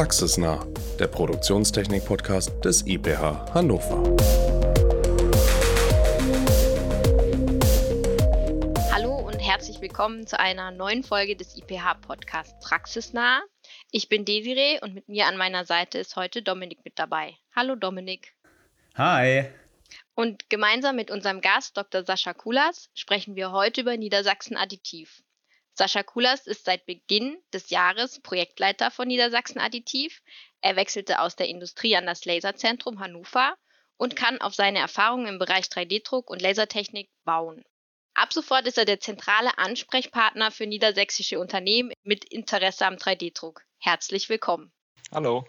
Praxisnah, der Produktionstechnik-Podcast des IPH Hannover. Hallo und herzlich willkommen zu einer neuen Folge des IPH-Podcasts Praxisnah. Ich bin Desiree und mit mir an meiner Seite ist heute Dominik mit dabei. Hallo Dominik. Hi. Und gemeinsam mit unserem Gast Dr. Sascha Kulas sprechen wir heute über Niedersachsen Additiv. Sascha Kulas ist seit Beginn des Jahres Projektleiter von Niedersachsen Additiv. Er wechselte aus der Industrie an das Laserzentrum Hannover und kann auf seine Erfahrungen im Bereich 3D-Druck und Lasertechnik bauen. Ab sofort ist er der zentrale Ansprechpartner für niedersächsische Unternehmen mit Interesse am 3D-Druck. Herzlich willkommen. Hallo.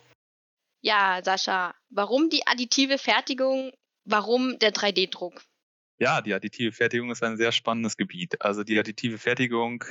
Ja, Sascha, warum die additive Fertigung Warum der 3D-Druck? Ja, die additive Fertigung ist ein sehr spannendes Gebiet. Also die additive Fertigung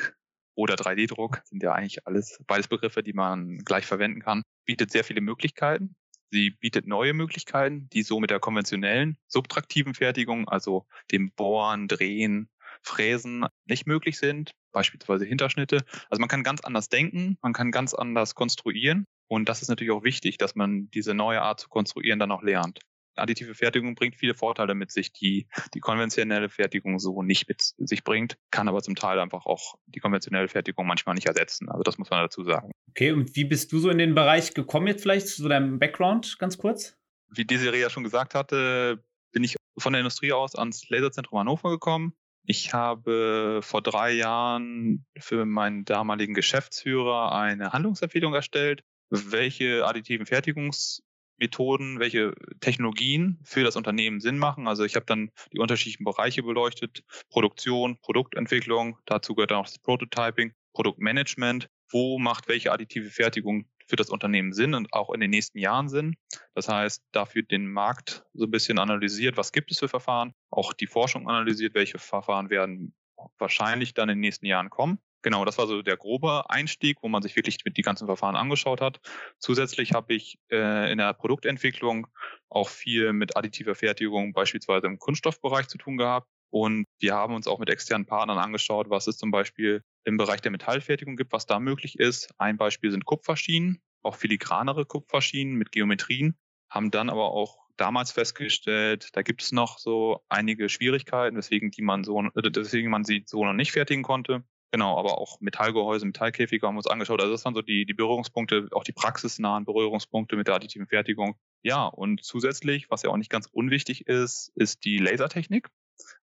oder 3D-Druck sind ja eigentlich alles beides Begriffe, die man gleich verwenden kann. Bietet sehr viele Möglichkeiten. Sie bietet neue Möglichkeiten, die so mit der konventionellen subtraktiven Fertigung, also dem Bohren, Drehen, Fräsen nicht möglich sind, beispielsweise Hinterschnitte. Also man kann ganz anders denken, man kann ganz anders konstruieren und das ist natürlich auch wichtig, dass man diese neue Art zu konstruieren dann auch lernt additive Fertigung bringt viele Vorteile mit sich, die die konventionelle Fertigung so nicht mit sich bringt, kann aber zum Teil einfach auch die konventionelle Fertigung manchmal nicht ersetzen. Also das muss man dazu sagen. Okay, und wie bist du so in den Bereich gekommen jetzt vielleicht, zu deinem Background ganz kurz? Wie Desiree ja schon gesagt hatte, bin ich von der Industrie aus ans Laserzentrum Hannover gekommen. Ich habe vor drei Jahren für meinen damaligen Geschäftsführer eine Handlungsempfehlung erstellt, welche additiven Fertigungs Methoden, welche Technologien für das Unternehmen Sinn machen. Also ich habe dann die unterschiedlichen Bereiche beleuchtet, Produktion, Produktentwicklung, dazu gehört auch das Prototyping, Produktmanagement, wo macht welche additive Fertigung für das Unternehmen Sinn und auch in den nächsten Jahren Sinn. Das heißt, dafür den Markt so ein bisschen analysiert, was gibt es für Verfahren, auch die Forschung analysiert, welche Verfahren werden wahrscheinlich dann in den nächsten Jahren kommen Genau, das war so der grobe Einstieg, wo man sich wirklich mit die ganzen Verfahren angeschaut hat. Zusätzlich habe ich äh, in der Produktentwicklung auch viel mit additiver Fertigung beispielsweise im Kunststoffbereich zu tun gehabt. Und wir haben uns auch mit externen Partnern angeschaut, was es zum Beispiel im Bereich der Metallfertigung gibt, was da möglich ist. Ein Beispiel sind Kupferschienen, auch filigranere Kupferschienen mit Geometrien, haben dann aber auch damals festgestellt, da gibt es noch so einige Schwierigkeiten, weswegen die man so, äh, deswegen man sie so noch nicht fertigen konnte. Genau, aber auch Metallgehäuse, Metallkäfige haben wir uns angeschaut. Also das waren so die, die Berührungspunkte, auch die praxisnahen Berührungspunkte mit der additiven Fertigung. Ja, und zusätzlich, was ja auch nicht ganz unwichtig ist, ist die Lasertechnik.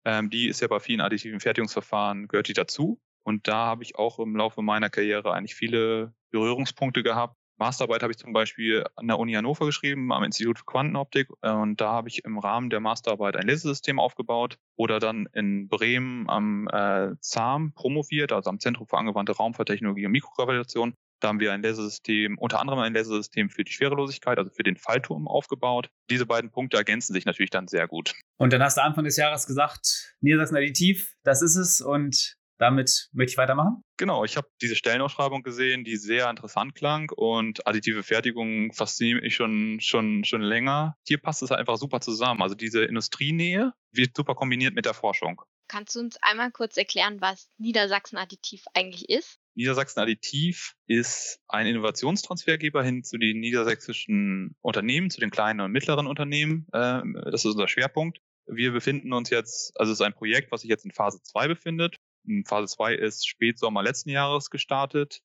Ähm, die ist ja bei vielen additiven Fertigungsverfahren, gehört die dazu. Und da habe ich auch im Laufe meiner Karriere eigentlich viele Berührungspunkte gehabt, Masterarbeit habe ich zum Beispiel an der Uni Hannover geschrieben, am Institut für Quantenoptik. Und da habe ich im Rahmen der Masterarbeit ein Lasersystem aufgebaut oder dann in Bremen am äh, ZAM promoviert, also am Zentrum für angewandte Raumfahrttechnologie und Mikrogravitation. Da haben wir ein Lasersystem, unter anderem ein Lasersystem für die Schwerelosigkeit, also für den Fallturm aufgebaut. Diese beiden Punkte ergänzen sich natürlich dann sehr gut. Und dann hast du Anfang des Jahres gesagt, Niedersachsen Additiv, das ist es und damit möchte ich weitermachen. Genau, ich habe diese Stellenausschreibung gesehen, die sehr interessant klang und additive Fertigung fasziniert mich schon, schon, schon länger. Hier passt es einfach super zusammen. Also diese Industrienähe wird super kombiniert mit der Forschung. Kannst du uns einmal kurz erklären, was Niedersachsen Additiv eigentlich ist? Niedersachsen Additiv ist ein Innovationstransfergeber hin zu den niedersächsischen Unternehmen, zu den kleinen und mittleren Unternehmen. Ähm, das ist unser Schwerpunkt. Wir befinden uns jetzt, also es ist ein Projekt, was sich jetzt in Phase 2 befindet. Phase 2 ist Spätsommer letzten Jahres gestartet,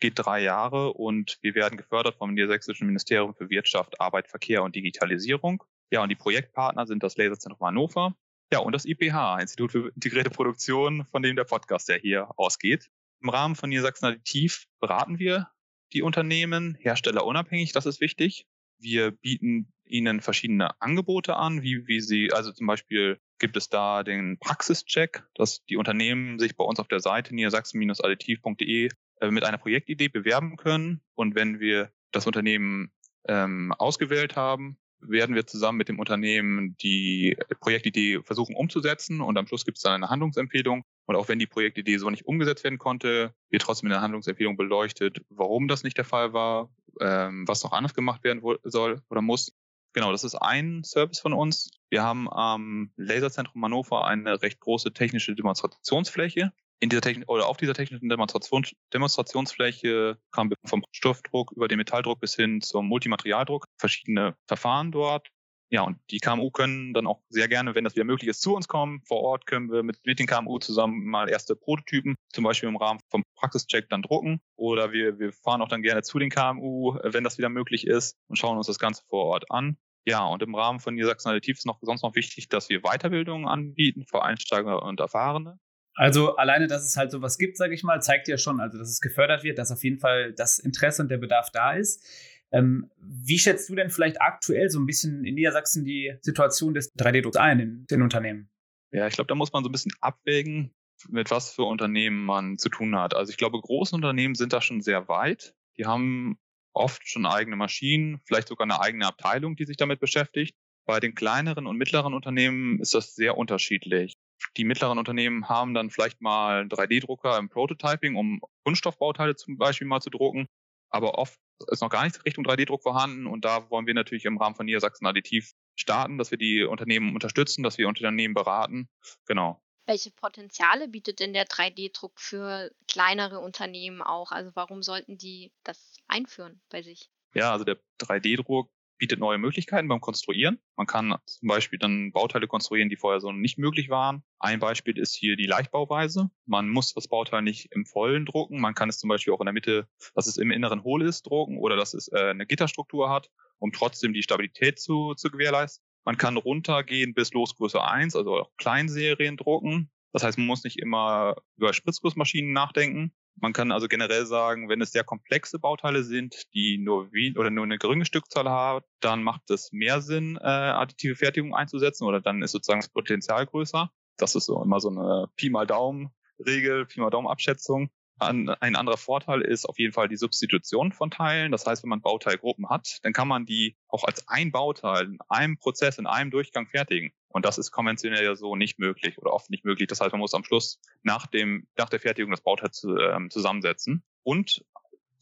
geht drei Jahre und wir werden gefördert vom Niedersächsischen Ministerium für Wirtschaft, Arbeit, Verkehr und Digitalisierung. Ja, und die Projektpartner sind das Laserzentrum Hannover, ja, und das IPH, Institut für integrierte Produktion, von dem der Podcast ja hier ausgeht. Im Rahmen von Niedersachsen Additiv beraten wir die Unternehmen, Hersteller unabhängig, das ist wichtig. Wir bieten ihnen verschiedene Angebote an, wie, wie sie, also zum Beispiel gibt es da den Praxischeck, dass die Unternehmen sich bei uns auf der Seite niedersachsen-additiv.de äh, mit einer Projektidee bewerben können. Und wenn wir das Unternehmen ähm, ausgewählt haben, werden wir zusammen mit dem Unternehmen die Projektidee versuchen umzusetzen und am Schluss gibt es dann eine Handlungsempfehlung. Und auch wenn die Projektidee so nicht umgesetzt werden konnte, wird trotzdem in der Handlungsempfehlung beleuchtet, warum das nicht der Fall war, ähm, was noch anders gemacht werden soll oder muss. Genau, das ist ein Service von uns. Wir haben am Laserzentrum Hannover eine recht große technische Demonstrationsfläche. in dieser Technik oder auf dieser technischen Demonstration, Demonstrationsfläche kam vom Stoffdruck über den Metalldruck bis hin zum Multimaterialdruck verschiedene Verfahren dort. Ja, und die KMU können dann auch sehr gerne, wenn das wieder möglich ist, zu uns kommen. Vor Ort können wir mit, mit den KMU zusammen mal erste Prototypen, zum Beispiel im Rahmen vom Praxischeck, dann drucken. Oder wir, wir fahren auch dann gerne zu den KMU, wenn das wieder möglich ist, und schauen uns das Ganze vor Ort an. Ja, und im Rahmen von Niedersachsen Additiv ist noch sonst noch wichtig, dass wir Weiterbildungen anbieten für Einsteiger und Erfahrene. Also alleine, dass es halt sowas gibt, sage ich mal, zeigt ja schon, also dass es gefördert wird, dass auf jeden Fall das Interesse und der Bedarf da ist. Ähm, wie schätzt du denn vielleicht aktuell so ein bisschen in Niedersachsen die Situation des 3D-Drucks ein in den Unternehmen? Ja, ich glaube, da muss man so ein bisschen abwägen, mit was für Unternehmen man zu tun hat. Also ich glaube, große Unternehmen sind da schon sehr weit. Die haben oft schon eigene Maschinen, vielleicht sogar eine eigene Abteilung, die sich damit beschäftigt. Bei den kleineren und mittleren Unternehmen ist das sehr unterschiedlich. Die mittleren Unternehmen haben dann vielleicht mal einen 3D-Drucker im Prototyping, um Kunststoffbauteile zum Beispiel mal zu drucken. Aber oft ist noch gar nicht Richtung 3D-Druck vorhanden. Und da wollen wir natürlich im Rahmen von Niedersachsen Additiv starten, dass wir die Unternehmen unterstützen, dass wir Unternehmen beraten. Genau. Welche Potenziale bietet denn der 3D-Druck für kleinere Unternehmen auch? Also warum sollten die das einführen bei sich? Ja, also der 3D-Druck bietet neue Möglichkeiten beim Konstruieren. Man kann zum Beispiel dann Bauteile konstruieren, die vorher so nicht möglich waren. Ein Beispiel ist hier die Leichtbauweise. Man muss das Bauteil nicht im Vollen drucken. Man kann es zum Beispiel auch in der Mitte, dass es im Inneren hohl ist, drucken oder dass es äh, eine Gitterstruktur hat, um trotzdem die Stabilität zu, zu gewährleisten. Man kann runtergehen bis Losgröße 1, also auch Kleinserien drucken. Das heißt, man muss nicht immer über Spritzgussmaschinen nachdenken. Man kann also generell sagen, wenn es sehr komplexe Bauteile sind, die nur wie oder nur eine geringe Stückzahl haben, dann macht es mehr Sinn, äh, additive Fertigung einzusetzen oder dann ist sozusagen das Potenzial größer. Das ist so immer so eine Pi mal Daumen Regel, Pi mal Daumen Abschätzung. An, ein anderer Vorteil ist auf jeden Fall die Substitution von Teilen. Das heißt, wenn man Bauteilgruppen hat, dann kann man die auch als ein Bauteil in einem Prozess, in einem Durchgang fertigen. Und das ist konventionell ja so nicht möglich oder oft nicht möglich. Das heißt, man muss am Schluss nach dem, nach der Fertigung das Bauteil zu, ähm, zusammensetzen. Und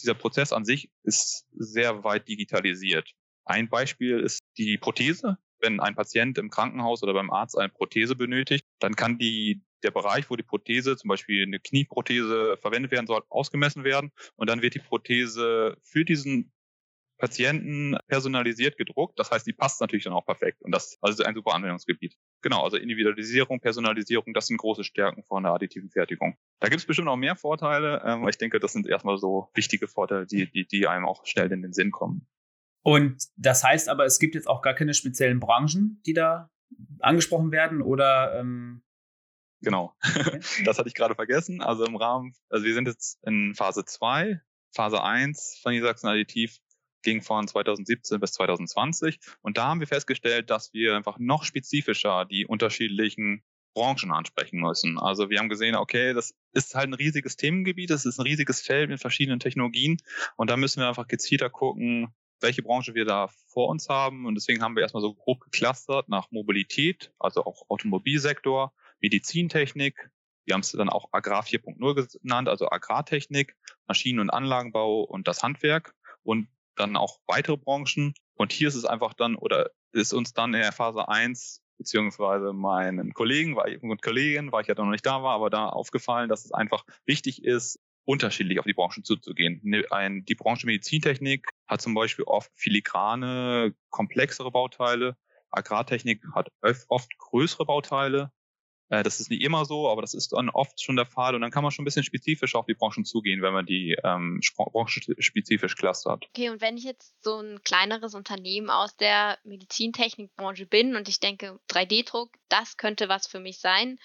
dieser Prozess an sich ist sehr weit digitalisiert. Ein Beispiel ist die Prothese. Wenn ein Patient im Krankenhaus oder beim Arzt eine Prothese benötigt, dann kann die der Bereich, wo die Prothese, zum Beispiel eine Knieprothese verwendet werden soll, ausgemessen werden. Und dann wird die Prothese für diesen Patienten personalisiert gedruckt. Das heißt, die passt natürlich dann auch perfekt. Und das also ist ein super Anwendungsgebiet. Genau, also Individualisierung, Personalisierung, das sind große Stärken von der additiven Fertigung. Da gibt es bestimmt auch mehr Vorteile, ähm, aber ich denke, das sind erstmal so wichtige Vorteile, die, die, die einem auch schnell in den Sinn kommen. Und das heißt aber, es gibt jetzt auch gar keine speziellen Branchen, die da angesprochen werden oder ähm, Genau. das hatte ich gerade vergessen. Also im Rahmen, also wir sind jetzt in Phase 2. Phase 1 von Niedersachsen Additiv ging von 2017 bis 2020. Und da haben wir festgestellt, dass wir einfach noch spezifischer die unterschiedlichen Branchen ansprechen müssen. Also wir haben gesehen, okay, das ist halt ein riesiges Themengebiet, das ist ein riesiges Feld mit verschiedenen Technologien und da müssen wir einfach gezielter gucken, welche Branche wir da vor uns haben. Und deswegen haben wir erstmal so grob geclustert nach Mobilität, also auch Automobilsektor, Medizintechnik, wir haben es dann auch Agrar 4.0 genannt, also Agrartechnik, Maschinen- und Anlagenbau und das Handwerk und dann auch weitere Branchen. Und hier ist es einfach dann, oder ist uns dann in der Phase 1 beziehungsweise meinen Kollegen und Kollegen, weil ich ja noch nicht da war, aber da aufgefallen, dass es einfach wichtig ist, unterschiedlich auf die Branchen zuzugehen. Ne, die Branche Medizintechnik hat zum Beispiel oft filigrane, komplexere Bauteile. Agrartechnik hat oft größere Bauteile. Äh, das ist nicht immer so, aber das ist dann oft schon der Fall. Und dann kann man schon ein bisschen spezifischer auf die Branchen zugehen, wenn man die ähm, branchenspezifisch clustert. Okay, und wenn ich jetzt so ein kleineres Unternehmen aus der Medizintechnikbranche bin und ich denke, 3D-Druck, das könnte was für mich sein,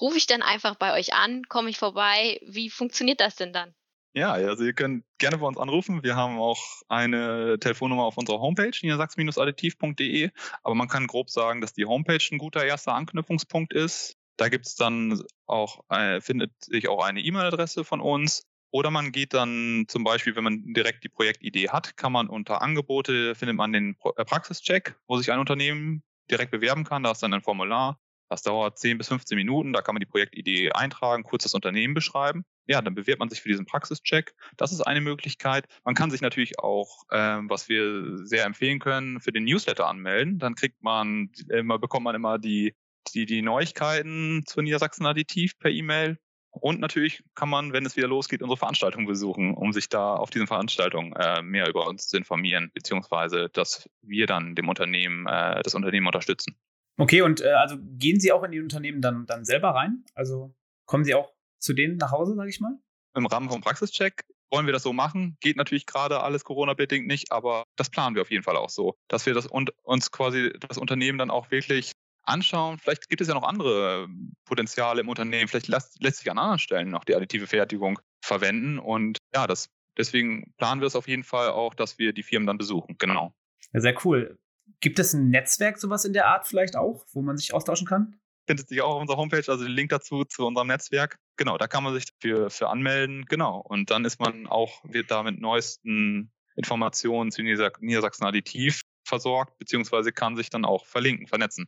rufe ich dann einfach bei euch an, komme ich vorbei, wie funktioniert das denn dann? Ja, also ihr könnt gerne bei uns anrufen. Wir haben auch eine Telefonnummer auf unserer Homepage, niedersachs-additiv.de. Aber man kann grob sagen, dass die Homepage ein guter erster Anknüpfungspunkt ist. Da gibt's dann auch, äh, findet sich auch eine E-Mail-Adresse von uns. Oder man geht dann zum Beispiel, wenn man direkt die Projektidee hat, kann man unter Angebote, findet man den äh, Praxischeck, wo sich ein Unternehmen direkt bewerben kann. Da ist dann ein Formular. Das dauert 10 bis 15 Minuten. Da kann man die Projektidee eintragen, kurz das Unternehmen beschreiben. Ja, dann bewirbt man sich für diesen Praxischeck. Das ist eine Möglichkeit. Man kann sich natürlich auch, ähm, was wir sehr empfehlen können, für den Newsletter anmelden. Dann kriegt man immer, bekommt man immer die die, die Neuigkeiten zu Niedersachsen Additiv per E-Mail. Und natürlich kann man, wenn es wieder losgeht, unsere Veranstaltung besuchen, um sich da auf diesen Veranstaltungen äh, mehr über uns zu informieren, beziehungsweise dass wir dann dem Unternehmen, äh, das Unternehmen unterstützen. Okay, und äh, also gehen Sie auch in die Unternehmen dann, dann selber rein? Also kommen Sie auch zu denen nach Hause, sage ich mal? Im Rahmen vom Praxischeck wollen wir das so machen. Geht natürlich gerade alles Corona-bedingt nicht, aber das planen wir auf jeden Fall auch so, dass wir das und uns quasi das Unternehmen dann auch wirklich anschauen. Vielleicht gibt es ja noch andere ähm, Potenziale im Unternehmen. Vielleicht lässt, lässt sich an anderen Stellen noch die additive Fertigung verwenden. Und ja, das, deswegen planen wir es auf jeden Fall auch, dass wir die Firmen dann besuchen. Genau. Ja, sehr cool. Gibt es ein Netzwerk, sowas in der Art vielleicht auch, wo man sich austauschen kann? Findet sich auch auf unserer Homepage, also den Link dazu zu unserem Netzwerk. Genau, da kann man sich für, für anmelden. Genau. Und dann ist man auch, wird da mit neuesten Informationen zu Niedersachsen Additiv versorgt, beziehungsweise kann sich dann auch verlinken, vernetzen.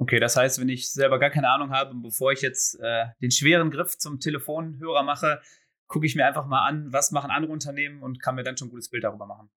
Okay, das heißt, wenn ich selber gar keine Ahnung habe, bevor ich jetzt äh, den schweren Griff zum Telefonhörer mache, gucke ich mir einfach mal an, was machen andere Unternehmen und kann mir dann schon ein gutes Bild darüber machen.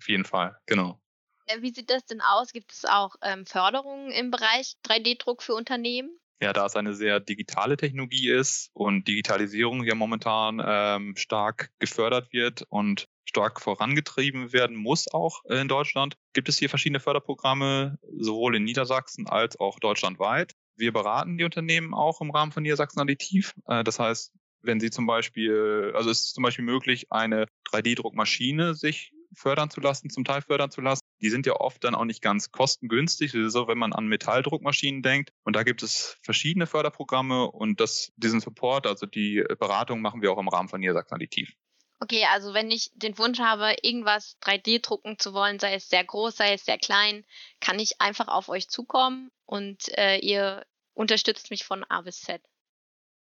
Auf jeden Fall, genau. Äh, wie sieht das denn aus? Gibt es auch ähm, Förderungen im Bereich 3D-Druck für Unternehmen? Ja, da es eine sehr digitale Technologie ist und Digitalisierung ja momentan ähm, stark gefördert wird und stark vorangetrieben werden muss, auch in Deutschland, gibt es hier verschiedene Förderprogramme, sowohl in Niedersachsen als auch deutschlandweit. Wir beraten die Unternehmen auch im Rahmen von Niedersachsen Additiv. Äh, das heißt, wenn Sie zum Beispiel, also es ist zum Beispiel möglich, eine 3D-Druckmaschine sich fördern zu lassen, zum Teil fördern zu lassen. Die sind ja oft dann auch nicht ganz kostengünstig, so wenn man an Metalldruckmaschinen denkt. Und da gibt es verschiedene Förderprogramme und das, diesen Support, also die Beratung machen wir auch im Rahmen von Niedersachsen Additiv. Okay, also wenn ich den Wunsch habe, irgendwas 3D drucken zu wollen, sei es sehr groß, sei es sehr klein, kann ich einfach auf euch zukommen und äh, ihr unterstützt mich von A bis Z.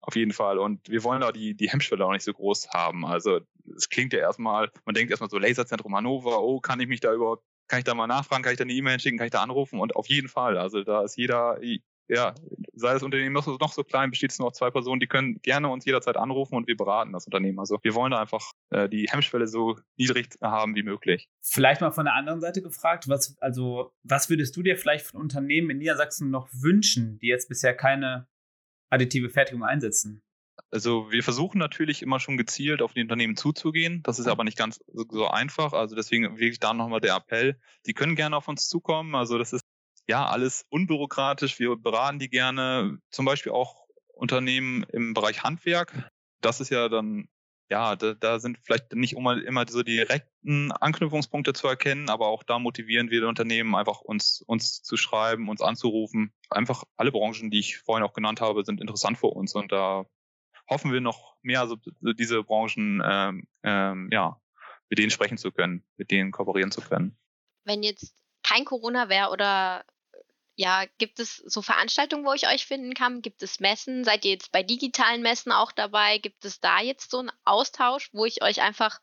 Auf jeden Fall. Und wir wollen da die, die Hemmschwelle auch nicht so groß haben. Also es klingt ja erstmal, man denkt erstmal so Laserzentrum Hannover, oh, kann ich mich da überhaupt, kann ich da mal nachfragen, kann ich da eine E-Mail schicken, kann ich da anrufen? Und auf jeden Fall. Also da ist jeder, ja, sei das Unternehmen noch so, klein, besteht es nur aus zwei Personen, die können gerne uns jederzeit anrufen und wir beraten das Unternehmen. Also wir wollen da einfach äh, die Hemmschwelle so niedrig haben wie möglich. Vielleicht mal von der anderen Seite gefragt, was, also, was würdest du dir vielleicht von Unternehmen in Niedersachsen noch wünschen, die jetzt bisher keine additive Fertigung einsetzen? Also wir versuchen natürlich immer schon gezielt auf die Unternehmen zuzugehen. Das ist aber nicht ganz so einfach. Also deswegen wirklich da nochmal der Appell. Die können gerne auf uns zukommen. Also das ist ja alles unbürokratisch. Wir beraten die gerne. Zum Beispiel auch Unternehmen im Bereich Handwerk. Das ist ja dann ja, da, da sind vielleicht nicht immer, immer so direkten Anknüpfungspunkte zu erkennen, aber auch da motivieren wir die Unternehmen einfach uns, uns zu schreiben, uns anzurufen. Einfach alle Branchen, die ich vorhin auch genannt habe, sind interessant für uns und da hoffen wir noch mehr so, so diese Branchen, ähm, ähm, ja, mit denen sprechen zu können, mit denen kooperieren zu können. Wenn jetzt kein Corona wäre oder ja, gibt es so Veranstaltungen, wo ich euch finden kann? Gibt es Messen? Seid ihr jetzt bei digitalen Messen auch dabei? Gibt es da jetzt so einen Austausch, wo ich euch einfach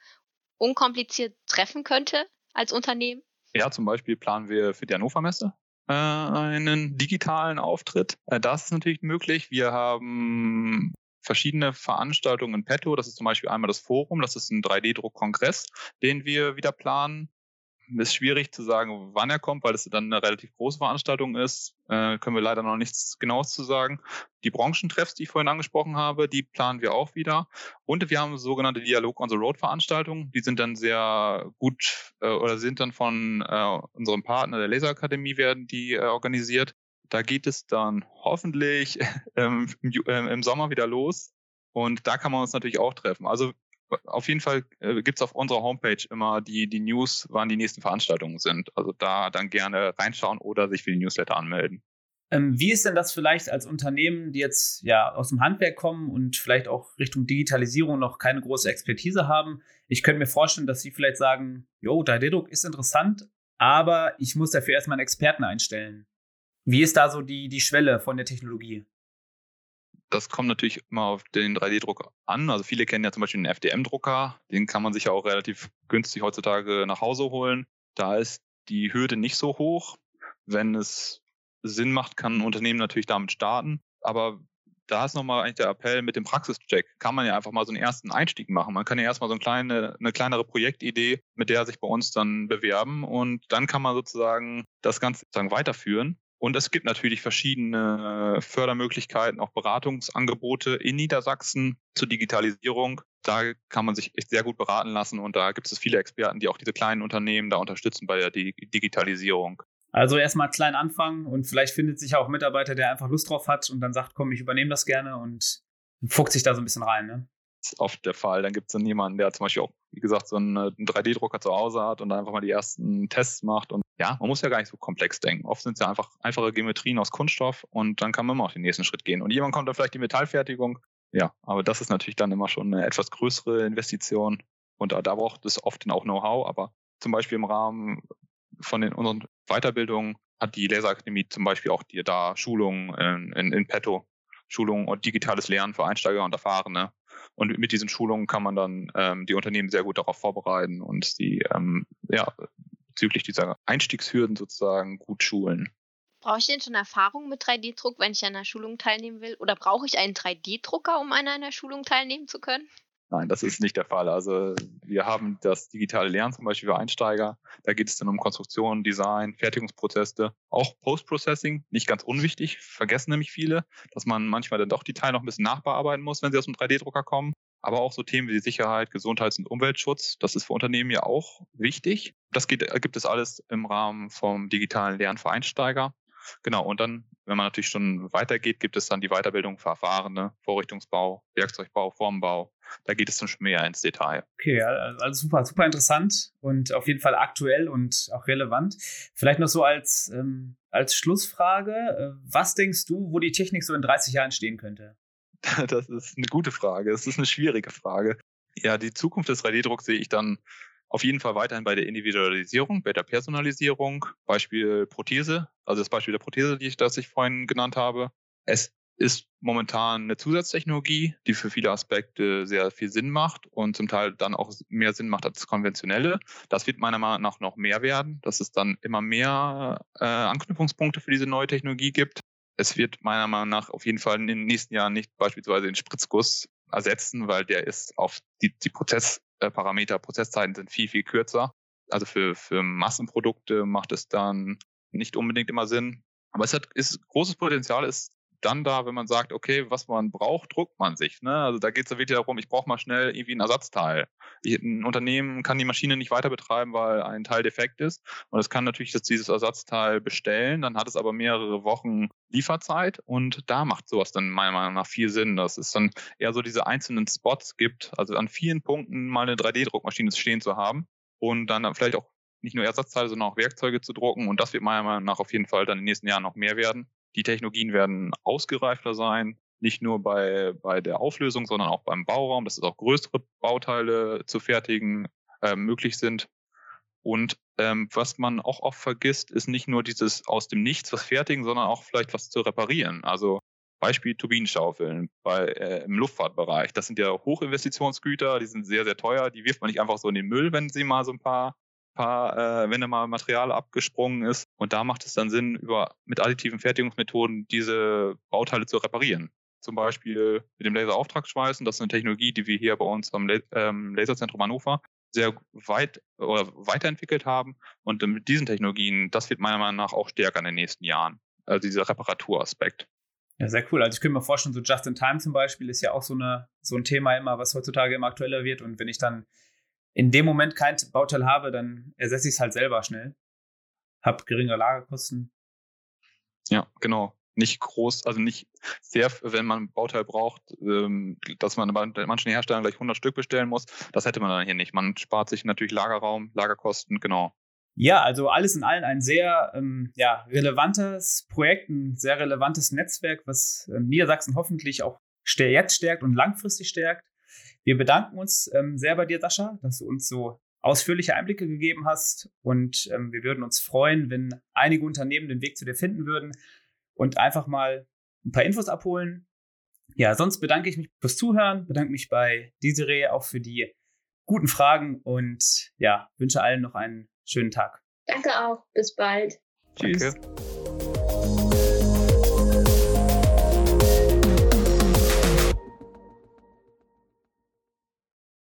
unkompliziert treffen könnte als Unternehmen? Ja, zum Beispiel planen wir für die Hannover Messe äh, einen digitalen Auftritt. Äh, das ist natürlich möglich. Wir haben verschiedene Veranstaltungen in petto. Das ist zum Beispiel einmal das Forum, das ist ein 3D-Druck-Kongress, den wir wieder planen ist schwierig zu sagen, wann er kommt, weil es dann eine relativ große Veranstaltung ist. Äh, können wir leider noch nichts Genaues zu sagen. Die Branchentreffs, die ich vorhin angesprochen habe, die planen wir auch wieder. Und wir haben sogenannte Dialog on the Road Veranstaltungen. Die sind dann sehr gut äh, oder sind dann von äh, unserem Partner der Laserakademie werden die äh, organisiert. Da geht es dann hoffentlich ähm, im, äh, im Sommer wieder los. Und da kann man uns natürlich auch treffen. Also auf jeden Fall äh, gibt es auf unserer Homepage immer die, die News, wann die nächsten Veranstaltungen sind. Also da dann gerne reinschauen oder sich für die Newsletter anmelden. Ähm, wie ist denn das vielleicht als Unternehmen, die jetzt ja aus dem Handwerk kommen und vielleicht auch Richtung Digitalisierung noch keine große Expertise haben? Ich könnte mir vorstellen, dass sie vielleicht sagen, jo, 3D-Druck ist interessant, aber ich muss dafür erstmal einen Experten einstellen. Wie ist da so die, die Schwelle von der Technologie? Das kommt natürlich immer auf den 3D-Druck an. Also viele kennen ja zum Beispiel den FDM-Drucker. Den kann man sich ja auch relativ günstig heutzutage nach Hause holen. Da ist die Hürde nicht so hoch. Wenn es Sinn macht, kann ein Unternehmen natürlich damit starten. Aber da ist nochmal eigentlich der Appell mit dem Praxischeck. Kann man ja einfach mal so einen ersten Einstieg machen. Man kann ja erstmal so eine kleine, eine kleinere Projektidee, mit der sich bei uns dann bewerben und dann kann man sozusagen das Ganze sozusagen weiterführen. Und es gibt natürlich verschiedene Fördermöglichkeiten, auch Beratungsangebote in Niedersachsen zur Digitalisierung. Da kann man sich echt sehr gut beraten lassen und da gibt es viele Experten, die auch diese kleinen Unternehmen da unterstützen bei der Digitalisierung. Also erstmal klein anfangen und vielleicht findet sich auch ein Mitarbeiter, der einfach Lust drauf hat und dann sagt, komm, ich übernehme das gerne und fuchst sich da so ein bisschen rein. Ne? Oft der Fall. Dann gibt es dann jemanden, der zum Beispiel auch, wie gesagt, so einen, einen 3D-Drucker zu Hause hat und dann einfach mal die ersten Tests macht. Und ja, man muss ja gar nicht so komplex denken. Oft sind es ja einfach einfache Geometrien aus Kunststoff und dann kann man immer auch den nächsten Schritt gehen. Und jemand kommt dann vielleicht die Metallfertigung. Ja, aber das ist natürlich dann immer schon eine etwas größere Investition. Und da, da braucht es oft dann auch Know-how. Aber zum Beispiel im Rahmen von den unseren Weiterbildungen hat die Laserakademie zum Beispiel auch die da Schulungen in, in, in petto. Schulungen und digitales Lernen für Einsteiger und Erfahrene. Und mit diesen Schulungen kann man dann ähm, die Unternehmen sehr gut darauf vorbereiten und sie ähm, ja, bezüglich dieser Einstiegshürden sozusagen gut schulen. Brauche ich denn schon Erfahrung mit 3D-Druck, wenn ich an einer Schulung teilnehmen will? Oder brauche ich einen 3D-Drucker, um an einer Schulung teilnehmen zu können? Nein, das ist nicht der Fall. Also wir haben das digitale Lernen zum Beispiel für Einsteiger. Da geht es dann um Konstruktion, Design, Fertigungsprozesse, auch Post-Processing, nicht ganz unwichtig, vergessen nämlich viele, dass man manchmal dann doch die Teile noch ein bisschen nachbearbeiten muss, wenn sie aus dem 3D-Drucker kommen. Aber auch so Themen wie Sicherheit, Gesundheits- und Umweltschutz, das ist für Unternehmen ja auch wichtig. Das geht, gibt es alles im Rahmen vom digitalen Lernen für Einsteiger. Genau, und dann, wenn man natürlich schon weitergeht, gibt es dann die Weiterbildung für Erfahrene, Vorrichtungsbau, Werkzeugbau, Formbau. Da geht es dann schon mehr ins Detail. Okay, also super, super interessant und auf jeden Fall aktuell und auch relevant. Vielleicht noch so als, ähm, als Schlussfrage, äh, was denkst du, wo die Technik so in 30 Jahren stehen könnte? Das ist eine gute Frage. Das ist eine schwierige Frage. Ja, die Zukunft des 3D-Drucks sehe ich dann auf jeden Fall weiterhin bei der Individualisierung, bei der Personalisierung. Beispiel Prothese, also das Beispiel der Prothese, die ich, das ich vorhin genannt habe. Es ist momentan eine Zusatztechnologie, die für viele Aspekte sehr viel Sinn macht und zum Teil dann auch mehr Sinn macht als das konventionelle. Das wird meiner Meinung nach noch mehr werden, dass es dann immer mehr äh, Anknüpfungspunkte für diese neue Technologie gibt. Es wird meiner Meinung nach auf jeden Fall in den nächsten Jahren nicht beispielsweise den Spritzguss ersetzen, weil der ist auf die, die Prozess, Parameter, Prozesszeiten sind viel, viel kürzer. Also für, für Massenprodukte macht es dann nicht unbedingt immer Sinn. Aber es hat ist großes Potenzial, ist dann da, wenn man sagt, okay, was man braucht, druckt man sich. Ne? Also da geht es ja wieder darum, ich brauche mal schnell irgendwie ein Ersatzteil. Ich, ein Unternehmen kann die Maschine nicht weiter betreiben, weil ein Teil defekt ist. Und es kann natürlich jetzt dieses Ersatzteil bestellen, dann hat es aber mehrere Wochen Lieferzeit und da macht sowas dann meiner Meinung nach viel Sinn, dass es dann eher so diese einzelnen Spots gibt, also an vielen Punkten mal eine 3D-Druckmaschine stehen zu haben und dann vielleicht auch nicht nur Ersatzteile, sondern auch Werkzeuge zu drucken. Und das wird meiner Meinung nach auf jeden Fall dann in den nächsten Jahren noch mehr werden. Die Technologien werden ausgereifter sein, nicht nur bei, bei der Auflösung, sondern auch beim Bauraum, dass es auch größere Bauteile zu fertigen äh, möglich sind. Und ähm, was man auch oft vergisst, ist nicht nur dieses aus dem Nichts was fertigen, sondern auch vielleicht was zu reparieren. Also Beispiel Turbinenschaufeln bei, äh, im Luftfahrtbereich. Das sind ja Hochinvestitionsgüter, die sind sehr, sehr teuer. Die wirft man nicht einfach so in den Müll, wenn sie mal so ein paar paar, äh, wenn da mal Material abgesprungen ist. Und da macht es dann Sinn, über mit additiven Fertigungsmethoden diese Bauteile zu reparieren. Zum Beispiel mit dem Laserauftragsschweißen. Das ist eine Technologie, die wir hier bei uns am ähm, Laserzentrum Hannover sehr weit oder weiterentwickelt haben. Und mit diesen Technologien, das wird meiner Meinung nach auch stärker in den nächsten Jahren. Also dieser Reparaturaspekt. Ja, sehr cool. Also ich könnte mir vorstellen, so Just in Time zum Beispiel ist ja auch so, eine, so ein Thema immer, was heutzutage immer aktueller wird. Und wenn ich dann in dem Moment kein Bauteil habe, dann ersetze ich es halt selber schnell. Hab geringere Lagerkosten. Ja, genau. Nicht groß, also nicht sehr, wenn man ein Bauteil braucht, ähm, dass man bei manchen Herstellern gleich 100 Stück bestellen muss. Das hätte man dann hier nicht. Man spart sich natürlich Lagerraum, Lagerkosten, genau. Ja, also alles in allem ein sehr ähm, ja, relevantes Projekt, ein sehr relevantes Netzwerk, was ähm, Niedersachsen hoffentlich auch jetzt stärkt und langfristig stärkt. Wir bedanken uns ähm, sehr bei dir, Sascha, dass du uns so ausführliche Einblicke gegeben hast. Und ähm, wir würden uns freuen, wenn einige Unternehmen den Weg zu dir finden würden und einfach mal ein paar Infos abholen. Ja, sonst bedanke ich mich fürs Zuhören, bedanke mich bei Desiree auch für die guten Fragen und ja, wünsche allen noch einen schönen Tag. Danke auch. Bis bald. Tschüss. Danke.